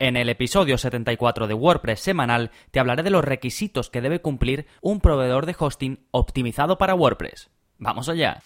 En el episodio 74 de WordPress semanal te hablaré de los requisitos que debe cumplir un proveedor de hosting optimizado para WordPress. ¡Vamos allá!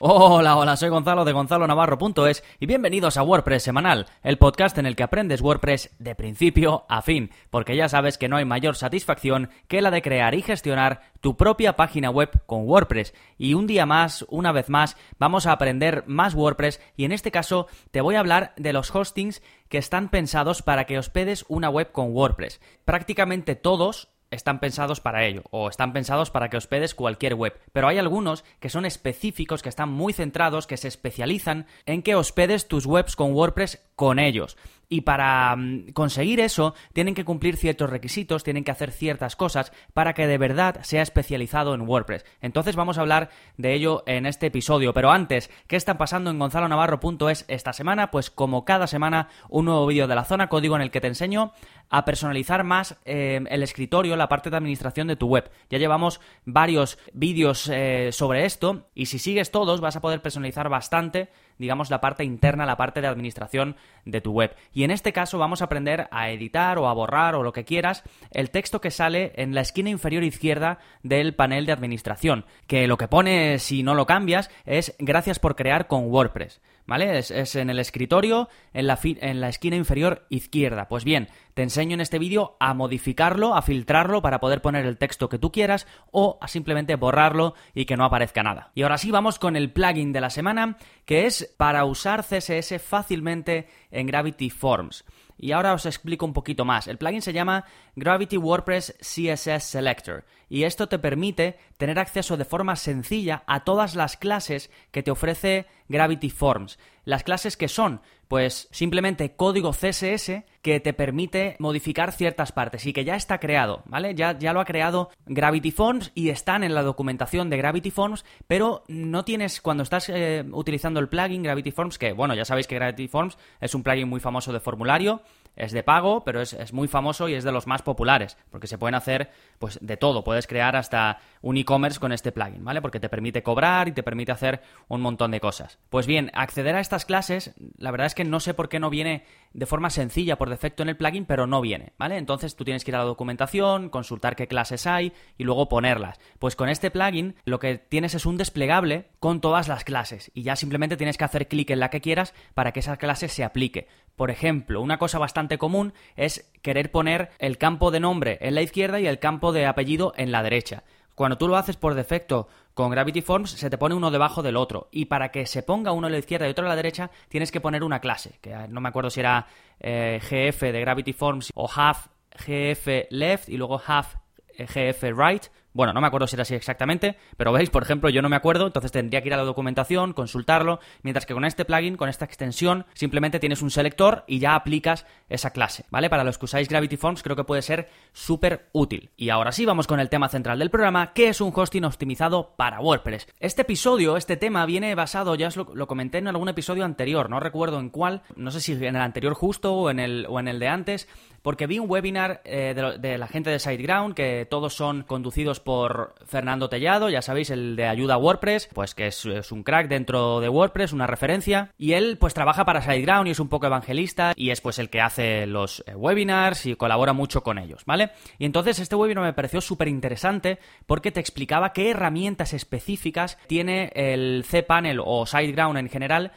Hola, hola, soy Gonzalo de gonzalonavarro.es y bienvenidos a WordPress Semanal, el podcast en el que aprendes WordPress de principio a fin, porque ya sabes que no hay mayor satisfacción que la de crear y gestionar tu propia página web con WordPress. Y un día más, una vez más, vamos a aprender más WordPress y en este caso te voy a hablar de los hostings que están pensados para que hospedes una web con WordPress. Prácticamente todos están pensados para ello, o están pensados para que hospedes cualquier web. Pero hay algunos que son específicos, que están muy centrados, que se especializan en que hospedes tus webs con WordPress con ellos. Y para mm, conseguir eso, tienen que cumplir ciertos requisitos, tienen que hacer ciertas cosas para que de verdad sea especializado en WordPress. Entonces vamos a hablar de ello en este episodio. Pero antes, ¿qué está pasando en gonzalonavarro.es esta semana? Pues como cada semana, un nuevo vídeo de la zona código en el que te enseño a personalizar más eh, el escritorio, la parte de administración de tu web. Ya llevamos varios vídeos eh, sobre esto y si sigues todos vas a poder personalizar bastante digamos, la parte interna, la parte de administración de tu web. Y en este caso vamos a aprender a editar o a borrar o lo que quieras el texto que sale en la esquina inferior izquierda del panel de administración, que lo que pone si no lo cambias es gracias por crear con WordPress. ¿vale? Es, en el escritorio, en la, en la esquina inferior izquierda. Pues bien, te enseño en este vídeo a modificarlo, a filtrarlo para poder poner el texto que tú quieras o a simplemente borrarlo y que no aparezca nada. Y ahora sí, vamos con el plugin de la semana, que es para usar CSS fácilmente en Gravity Forms. Y ahora os explico un poquito más. El plugin se llama Gravity WordPress CSS Selector y esto te permite tener acceso de forma sencilla a todas las clases que te ofrece Gravity Forms. Las clases que son, pues simplemente código CSS que te permite modificar ciertas partes y que ya está creado, ¿vale? Ya, ya lo ha creado Gravity Forms y están en la documentación de Gravity Forms, pero no tienes, cuando estás eh, utilizando el plugin Gravity Forms, que bueno, ya sabéis que Gravity Forms es un plugin muy famoso de formulario, es de pago, pero es, es, muy famoso y es de los más populares, porque se pueden hacer pues de todo, puedes crear hasta un e-commerce con este plugin, ¿vale? Porque te permite cobrar y te permite hacer un montón de cosas. Pues bien, acceder a estas clases, la verdad es que no sé por qué no viene de forma sencilla por defecto en el plugin, pero no viene, ¿vale? Entonces tú tienes que ir a la documentación, consultar qué clases hay y luego ponerlas. Pues con este plugin lo que tienes es un desplegable con todas las clases y ya simplemente tienes que hacer clic en la que quieras para que esa clase se aplique. Por ejemplo, una cosa bastante común es querer poner el campo de nombre en la izquierda y el campo de apellido en la derecha. Cuando tú lo haces por defecto con Gravity Forms, se te pone uno debajo del otro. Y para que se ponga uno a la izquierda y otro a la derecha, tienes que poner una clase. Que no me acuerdo si era eh, GF de Gravity Forms o half GF left y luego half eh, GF right. Bueno, no me acuerdo si era así exactamente, pero veis, por ejemplo, yo no me acuerdo, entonces tendría que ir a la documentación, consultarlo, mientras que con este plugin, con esta extensión, simplemente tienes un selector y ya aplicas esa clase, ¿vale? Para los que usáis Gravity Forms creo que puede ser súper útil. Y ahora sí, vamos con el tema central del programa, que es un hosting optimizado para WordPress. Este episodio, este tema, viene basado, ya os lo, comenté en algún episodio anterior, no recuerdo en cuál, no sé si en el anterior justo o en el, o en el de antes, porque vi un webinar eh, de, la gente de SiteGround, que todos son conducidos por Fernando Tellado, ya sabéis, el de ayuda a WordPress, pues que es, un crack dentro de WordPress, una referencia. Y él pues trabaja para SiteGround y es un poco evangelista y es pues el que hace los eh, webinars y colabora mucho con ellos, ¿vale? Y entonces este webinar me pareció súper interesante porque te explicaba qué herramientas específicas tiene el cPanel o SiteGround en general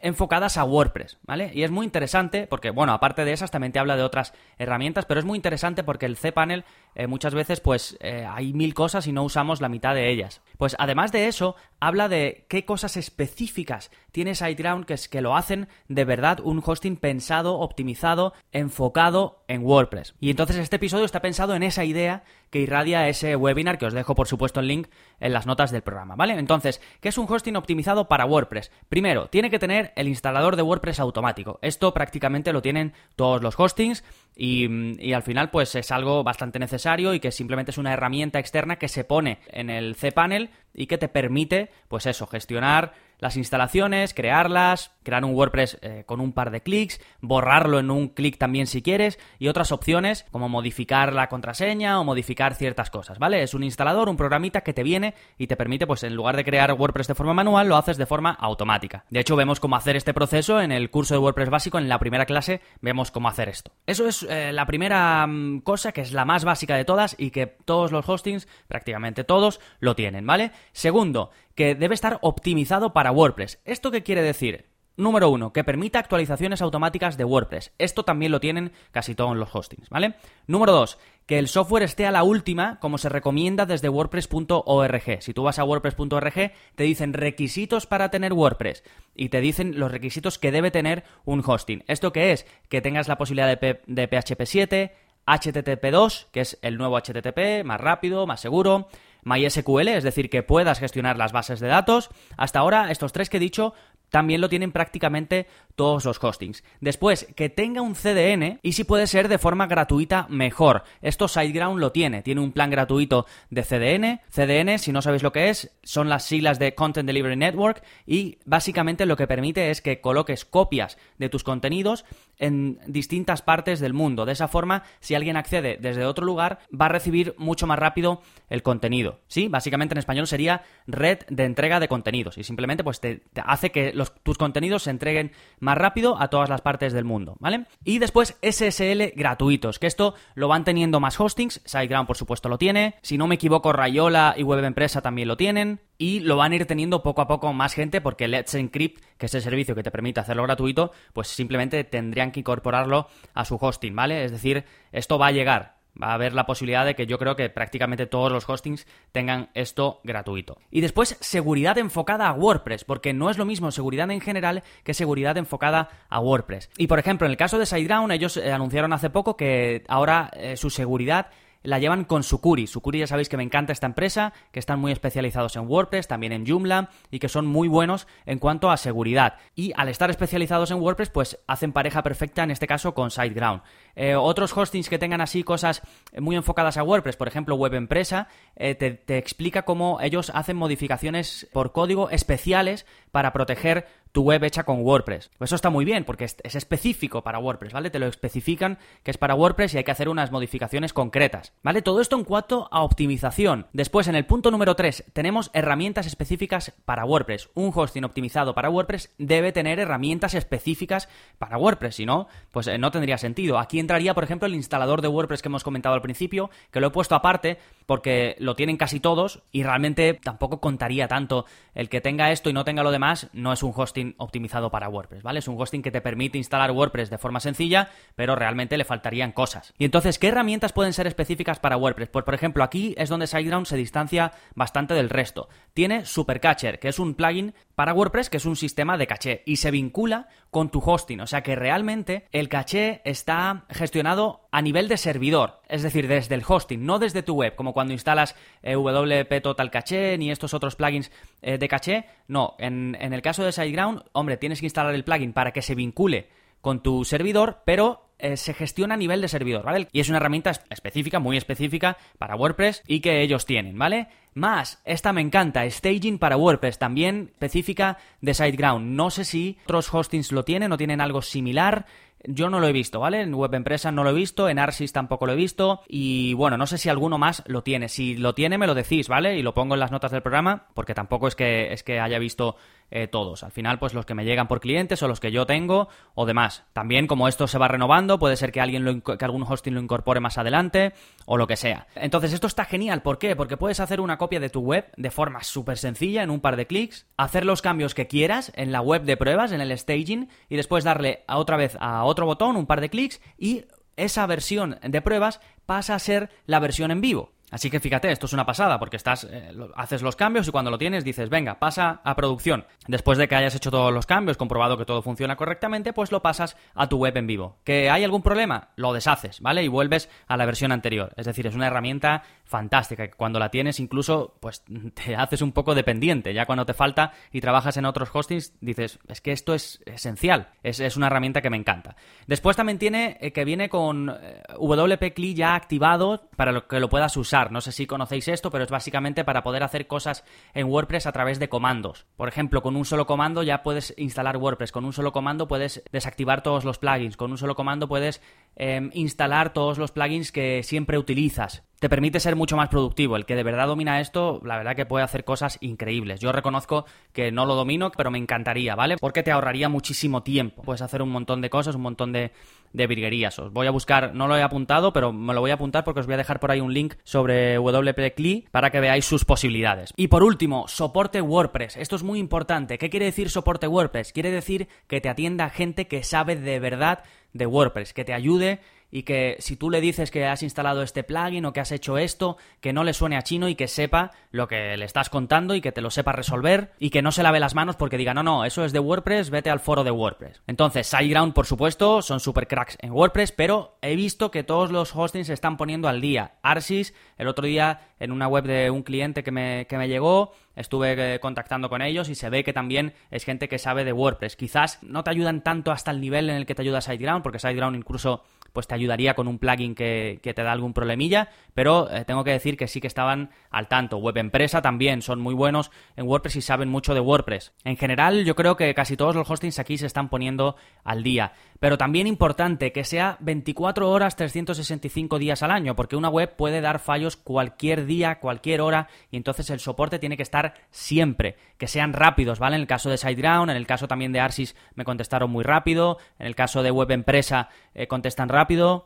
enfocadas a WordPress, ¿vale? Y es muy interesante porque, bueno, aparte de esas también te habla de otras herramientas, pero es muy interesante porque el cPanel eh, muchas veces pues eh, hay mil cosas y no usamos la mitad de ellas. Pues además de eso, habla de qué cosas específicas tiene SiteGround que, es, que lo hacen de verdad un hosting pensado, optimizado, enfocado en WordPress. Y entonces este episodio está pensado en esa idea que irradia ese webinar, que os dejo por supuesto el link en las notas del programa, ¿vale? Entonces, ¿qué es un hosting optimizado para WordPress? Primero, tiene que tener el instalador de WordPress automático. Esto prácticamente lo tienen todos los hostings y, y al final pues es algo bastante necesario y que simplemente es una herramienta externa que se pone en el cPanel y que te permite, pues eso, gestionar las instalaciones, crearlas, crear un WordPress eh, con un par de clics, borrarlo en un clic también si quieres, y otras opciones como modificar la contraseña o modificar ciertas cosas, ¿vale? Es un instalador, un programita que te viene y te permite, pues en lugar de crear WordPress de forma manual, lo haces de forma automática. De hecho, vemos cómo hacer este proceso en el curso de WordPress básico, en la primera clase vemos cómo hacer esto. Eso es eh, la primera mm, cosa que es la más básica de todas y que todos los hostings, prácticamente todos, lo tienen, ¿vale? Segundo, que debe estar optimizado para WordPress. ¿Esto qué quiere decir? Número uno, que permita actualizaciones automáticas de WordPress. Esto también lo tienen casi todos los hostings, ¿vale? Número dos, que el software esté a la última, como se recomienda desde WordPress.org. Si tú vas a WordPress.org, te dicen requisitos para tener WordPress y te dicen los requisitos que debe tener un hosting. ¿Esto qué es? Que tengas la posibilidad de, de PHP 7, HTTP2, que es el nuevo HTTP, más rápido, más seguro, MySQL, es decir, que puedas gestionar las bases de datos. Hasta ahora, estos tres que he dicho también lo tienen prácticamente todos los hostings. Después, que tenga un CDN y si puede ser de forma gratuita, mejor. Esto SiteGround lo tiene, tiene un plan gratuito de CDN. CDN, si no sabéis lo que es, son las siglas de Content Delivery Network y básicamente lo que permite es que coloques copias de tus contenidos en distintas partes del mundo. De esa forma, si alguien accede desde otro lugar, va a recibir mucho más rápido el contenido. Sí, básicamente en español sería red de entrega de contenidos y simplemente pues te, hace que tus contenidos se entreguen más rápido a todas las partes del mundo, ¿vale? Y después SSL gratuitos, que esto lo van teniendo más hostings, SiteGround por supuesto lo tiene, si no me equivoco Rayola y Web Empresa también lo tienen, y lo van a ir teniendo poco a poco más gente porque Let's Encrypt, que es el servicio que te permite hacerlo gratuito, pues simplemente tendrían que incorporarlo a su hosting, ¿vale? Es decir, esto va a llegar, Va a haber la posibilidad de que yo creo que prácticamente todos los hostings tengan esto gratuito. Y después, seguridad enfocada a WordPress, porque no es lo mismo seguridad en general que seguridad enfocada a WordPress. Y por ejemplo, en el caso de SiteGround, ellos eh, anunciaron hace poco que ahora eh, su seguridad la llevan con Sucuri. Sucuri ya sabéis que me encanta esta empresa, que están muy especializados en WordPress, también en Joomla y que son muy buenos en cuanto a seguridad. Y al estar especializados en WordPress, pues hacen pareja perfecta en este caso con SiteGround. Eh, otros hostings que tengan así cosas muy enfocadas a WordPress, por ejemplo Web Empresa, eh, te, te explica cómo ellos hacen modificaciones por código especiales para proteger tu web hecha con WordPress. Eso está muy bien porque es, específico para WordPress, ¿vale? Te lo especifican que es para WordPress y hay que hacer unas modificaciones concretas, ¿vale? Todo esto en cuanto a optimización. Después, en el punto número 3, tenemos herramientas específicas para WordPress. Un hosting optimizado para WordPress debe tener herramientas específicas para WordPress, si no, pues eh, no tendría sentido. Aquí entraría, por ejemplo, el instalador de WordPress que hemos comentado al principio, que lo he puesto aparte porque lo tienen casi todos y realmente tampoco contaría tanto el que tenga esto y no tenga lo demás, no es un hosting optimizado para WordPress, ¿vale? Es un hosting que te permite instalar WordPress de forma sencilla, pero realmente le faltarían cosas. Y entonces, ¿qué herramientas pueden ser específicas para WordPress? Pues, por ejemplo, aquí es donde SiteGround se distancia bastante del resto. Tiene Supercatcher, que es un plugin para WordPress, que es un sistema de caché, y se vincula con tu hosting, o sea que realmente el caché está gestionado a nivel de servidor, es decir, desde el hosting, no desde tu web, como cuando instalas eh, WP Total Caché ni estos otros plugins eh, de caché, no, en, en el caso de SiteGround hombre, tienes que instalar el plugin para que se vincule con tu servidor, pero eh, se gestiona a nivel de servidor, ¿vale? Y es una herramienta específica, muy específica para WordPress y que ellos tienen, ¿vale? Más, esta me encanta, Staging para WordPress, también específica de SiteGround. No sé si otros hostings lo tienen o tienen algo similar. Yo no lo he visto, ¿vale? En Web Empresa no lo he visto, en Arsis tampoco lo he visto y bueno, no sé si alguno más lo tiene. Si lo tiene me lo decís, ¿vale? Y lo pongo en las notas del programa porque tampoco es que es que haya visto eh, todos. Al final, pues los que me llegan por clientes o los que yo tengo o demás. También, como esto se va renovando, puede ser que alguien que algún hosting lo incorpore más adelante o lo que sea. Entonces, esto está genial. ¿Por qué? Porque puedes hacer una copia de tu web de forma súper sencilla, en un par de clics, hacer los cambios que quieras en la web de pruebas, en el staging, y después darle a otra vez a otro botón, un par de clics, y esa versión de pruebas pasa a ser la versión en vivo. Así que fíjate, esto es una pasada, porque estás, eh, haces los cambios y cuando lo tienes dices, venga, pasa a producción. Después de que hayas hecho todos los cambios, comprobado que todo funciona correctamente, pues lo pasas a tu web en vivo. ¿Que hay algún problema? Lo deshaces, ¿vale? Y vuelves a la versión anterior. Es decir, es una herramienta fantástica, que cuando la tienes incluso, pues te haces un poco dependiente. Ya cuando te falta y trabajas en otros hostings, dices, es que esto es esencial. Es, una herramienta que me encanta. Después también tiene, eh, que viene con eh, WP CLI ya activado para que lo puedas usar. No sé si conocéis esto, pero es básicamente para poder hacer cosas en WordPress a través de comandos. Por ejemplo, con un solo comando ya puedes instalar WordPress, con un solo comando puedes desactivar todos los plugins, con un solo comando puedes em, instalar todos los plugins que siempre utilizas te permite ser mucho más productivo. El que de verdad domina esto, la verdad que puede hacer cosas increíbles. Yo reconozco que no lo domino, pero me encantaría, ¿vale? Porque te ahorraría muchísimo tiempo. Puedes hacer un montón de cosas, un montón de, de virguerías. Os voy a buscar, no lo he apuntado, pero me lo voy a apuntar porque os voy a dejar por ahí un link sobre WP para que veáis sus posibilidades. Y por último, soporte WordPress. Esto es muy importante. ¿Qué quiere decir soporte WordPress? Quiere decir que te atienda gente que sabe de verdad de WordPress, que te ayude y que si tú le dices que has instalado este plugin o que has hecho esto, que no le suene a chino y que sepa lo que le estás contando y que te lo sepa resolver y que no se lave las manos porque diga, no, no, eso es de WordPress, vete al foro de WordPress. Entonces, SiteGround, por supuesto, son super cracks en WordPress, pero he visto que todos los hostings se están poniendo al día. Arsis, el otro día en una web de un cliente que me, que me llegó, estuve eh, contactando con ellos y se ve que también es gente que sabe de WordPress. Quizás no te ayudan tanto hasta el nivel en el que te ayuda SiteGround, porque SiteGround incluso pues te ayudaría con un plugin que, te da algún problemilla, pero eh, tengo que decir que sí que estaban al tanto. Web Empresa también son muy buenos en WordPress y saben mucho de WordPress. En general, yo creo que casi todos los hostings aquí se están poniendo al día. Pero también importante que sea 24 horas 365 días al año, porque una web puede dar fallos cualquier día, cualquier hora, y entonces el soporte tiene que estar siempre. Que sean rápidos, ¿vale? En el caso de SiteGround, en el caso también de Arsis me contestaron muy rápido, en el caso de Web Empresa eh, contestan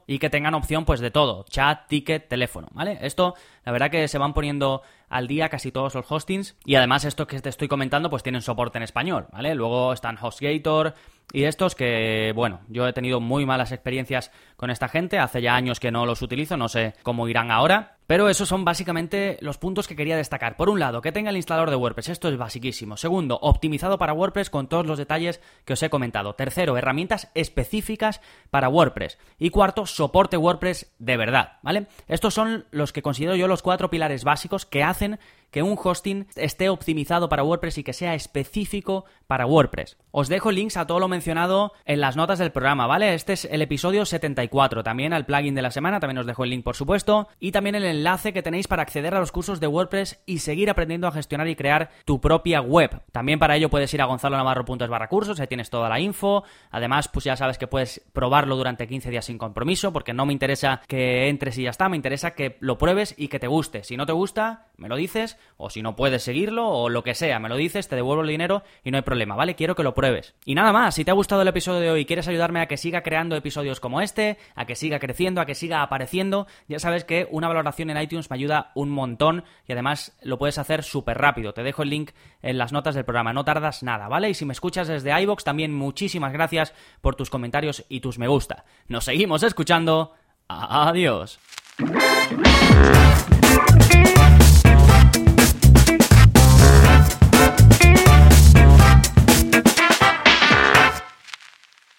y que tengan opción pues de todo, chat, ticket, teléfono, ¿vale? Esto, la verdad que se van poniendo al día casi todos los hostings, y además esto que te estoy comentando pues tienen soporte en español, ¿vale? Luego están HostGator, y estos que, bueno, yo he tenido muy malas experiencias con esta gente, hace ya años que no los utilizo, no sé cómo irán ahora, pero esos son básicamente los puntos que quería destacar. Por un lado, que tenga el instalador de WordPress, esto es basiquísimo. Segundo, optimizado para WordPress con todos los detalles que os he comentado. Tercero, herramientas específicas para WordPress. Y cuarto, soporte WordPress de verdad, ¿vale? Estos son los que considero yo los cuatro pilares básicos que hacen que un hosting esté optimizado para WordPress y que sea específico para WordPress. Os dejo links a todo lo mencionado en las notas del programa, ¿vale? Este es el episodio 74, también al plugin de la semana, también os dejo el link por supuesto, y también el enlace que tenéis para acceder a los cursos de WordPress y seguir aprendiendo a gestionar y crear tu propia web. También para ello puedes ir a gonzalonavarro.es barra cursos, ahí tienes toda la info, además pues ya sabes que puedes probarlo durante 15 días sin compromiso, porque no me interesa que entres y ya está, me interesa que lo pruebes y que te guste. Si no te gusta, me lo dices, o si no puedes seguirlo, o lo que sea, me lo dices, te devuelvo el dinero y no hay problema, ¿vale? Quiero que lo pruebes. Y nada más, si te ha gustado el episodio de hoy y quieres ayudarme a que siga creando episodios como este, a que siga creciendo, a que siga apareciendo, ya sabes que una valoración en iTunes me ayuda un montón y además lo puedes hacer súper rápido. Te dejo el link en las notas del programa, no tardas nada, ¿vale? Y si me escuchas desde iBox, también muchísimas gracias por tus comentarios y tus me gusta. Nos seguimos escuchando. Adiós.